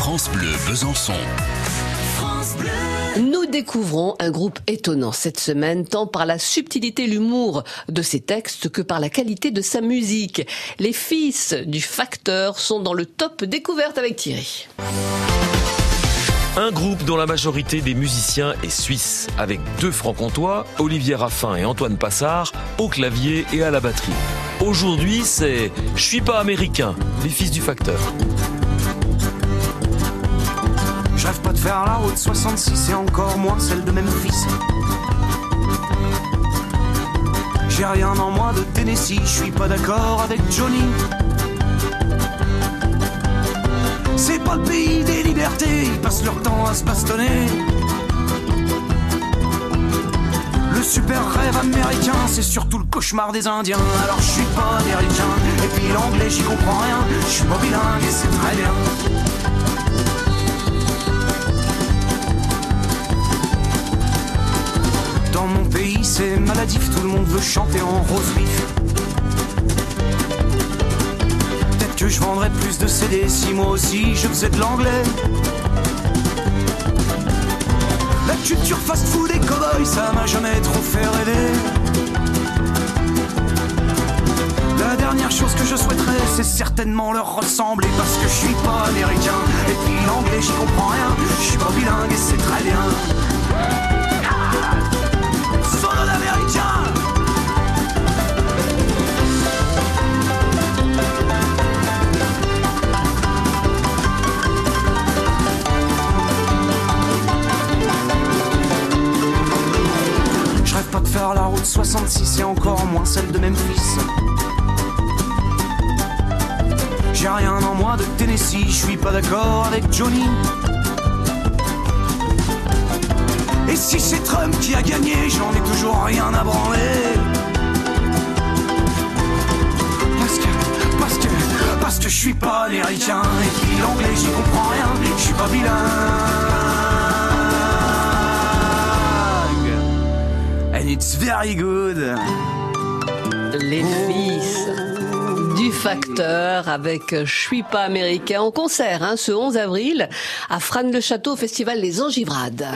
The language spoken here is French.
France Bleu Besançon. Nous découvrons un groupe étonnant cette semaine, tant par la subtilité et l'humour de ses textes que par la qualité de sa musique. Les fils du facteur sont dans le top découverte avec Thierry. Un groupe dont la majorité des musiciens est suisse, avec deux francs-comtois, Olivier Raffin et Antoine Passard, au clavier et à la batterie. Aujourd'hui, c'est Je suis pas américain, les fils du facteur. Je rêve pas de faire la route 66 et encore moins celle de Memphis. J'ai rien en moi de Tennessee, je suis pas d'accord avec Johnny. C'est pas le pays des libertés, ils passent leur temps à se bastonner. Le super rêve américain, c'est surtout le cauchemar des Indiens. Alors je suis pas américain, et puis l'anglais j'y comprends rien. Je suis pas bilingue et c'est très bien. C'est maladif, tout le monde veut chanter en rose vif. Peut-être que je vendrais plus de CD si moi aussi je faisais de l'anglais. La culture fast-food et cowboy, ça m'a jamais trop fait rêver. La dernière chose que je souhaiterais, c'est certainement leur ressembler parce que je suis pas américain. Et puis l'anglais, j'y comprends rien. Je suis pas bilingue et c'est très bien. Faire la route 66 et encore moins celle de Memphis. J'ai rien en moi de Tennessee, je suis pas d'accord avec Johnny. Et si c'est Trump qui a gagné, j'en ai toujours rien à branler. Parce que, parce que, parce que je suis pas américain. Et puis l'anglais, j'y comprends it's very good. Les fils du facteur avec Je suis pas américain en concert hein, ce 11 avril à Fran-le-Château au festival Les Angivrades.